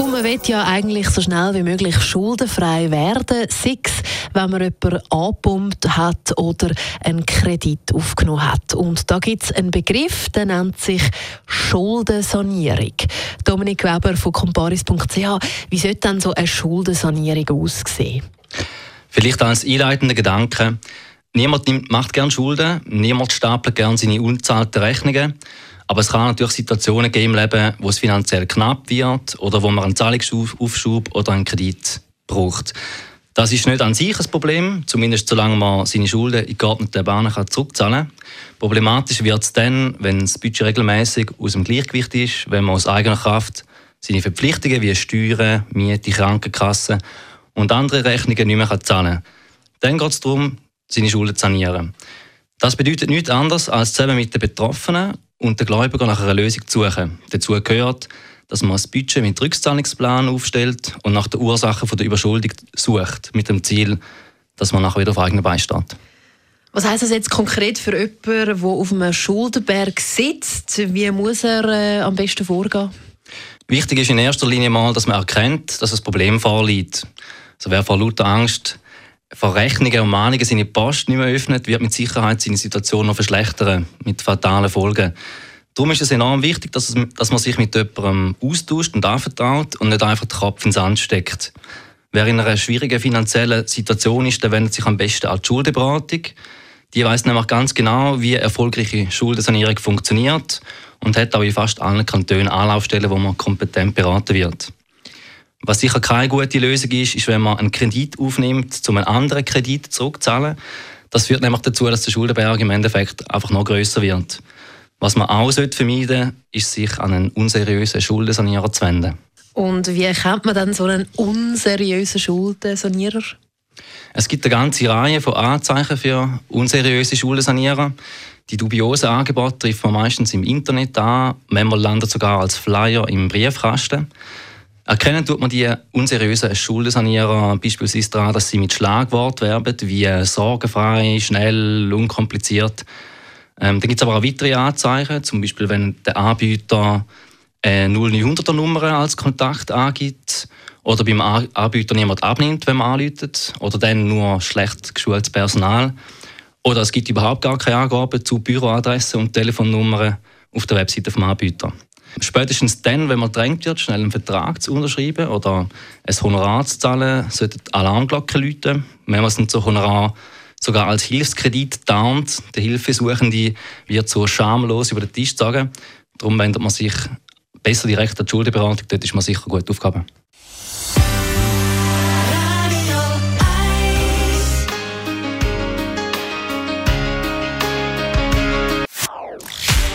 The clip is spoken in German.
und man will ja eigentlich so schnell wie möglich schuldenfrei werden, sei es, wenn man jemanden angepumpt hat oder einen Kredit aufgenommen hat. Und da gibt es einen Begriff, der nennt sich Schuldensanierung. Dominik Weber von comparis.ch, wie sollte denn so eine Schuldensanierung aussehen? Vielleicht als einleitender Gedanke. Niemand macht gern Schulden, niemand stapelt gern seine unzahlten Rechnungen. Aber es kann natürlich Situationen geben im Leben, wo es finanziell knapp wird oder wo man einen Zahlungsaufschub oder einen Kredit braucht. Das ist nicht an sich ein Problem, zumindest solange man seine Schulden in geordneten Bahnen zurückzahlen kann. Problematisch wird es dann, wenn das Budget regelmäßig aus dem Gleichgewicht ist, wenn man aus eigener Kraft seine Verpflichtungen wie Steuern, Miete, Krankenkasse und andere Rechnungen nicht mehr zahlen kann. Dann geht es darum, seine Schulden zu sanieren. Das bedeutet nichts anderes, als zusammen mit den Betroffenen und den Gläubiger nach einer Lösung zu suchen. Dazu gehört, dass man ein Budget mit Rückzahlungsplan aufstellt und nach den Ursachen der Überschuldung sucht, mit dem Ziel, dass man nachher wieder auf eigenen Beinen steht. Was heißt das jetzt konkret für jemanden, der auf einem Schuldenberg sitzt? Wie muss er äh, am besten vorgehen? Wichtig ist in erster Linie mal, dass man erkennt, dass ein Problem vorliegt. Also wer vor lauter Angst vor Rechnungen und Mahnungen seine Post nicht mehr öffnet, wird mit Sicherheit seine Situation noch verschlechtern, mit fatalen Folgen. Darum ist es enorm wichtig, dass, dass man sich mit jemandem austauscht und anvertraut und nicht einfach den Kopf ins Sand steckt. Wer in einer schwierigen finanziellen Situation ist, der wendet sich am besten an die Schuldenberatung. Die weiß nämlich ganz genau, wie erfolgreiche Schuldensanierung funktioniert und hat auch in fast allen Kantonen Anlaufstellen, wo man kompetent beraten wird. Was sicher keine gute Lösung ist, ist, wenn man einen Kredit aufnimmt, um einen anderen Kredit zurückzuzahlen. Das führt nämlich dazu, dass der Schuldenberg im Endeffekt einfach noch größer wird. Was man auch vermeiden sollte, ist, sich an einen unseriösen Schuldensanierer zu wenden. Und wie erkennt man dann so einen unseriösen Schuldensanierer? Es gibt eine ganze Reihe von Anzeichen für unseriöse Schuldensanierer. Die dubiosen Angebote trifft man meistens im Internet an, manchmal landet sogar als Flyer im Briefkasten. Erkennen tut man die unseriösen Schuldensanierer beispielsweise daran, dass sie mit Schlagwort werben, wie sorgenfrei, schnell, unkompliziert. Ähm, dann gibt es aber auch weitere Anzeichen, zum Beispiel wenn der Anbieter eine 0900er Nummer als Kontakt angibt oder beim Anbieter niemand abnimmt, wenn man anläutet oder dann nur schlecht geschultes Personal oder es gibt überhaupt gar keine Angaben zu Büroadressen und Telefonnummern auf der Webseite des Anbieters. Spätestens dann, wenn man drängt wird, schnell einen Vertrag zu unterschreiben oder ein Honorar zu zahlen, sollten Alarmglocken läuten. Manchmal sind so Honorar sogar als Hilfskredit tarnt. Der Hilfesuchende wird so schamlos über den Tisch sagen. Darum wendet man sich besser direkt an die Schuldenberatung. Dort ist man sicher gut aufgehoben.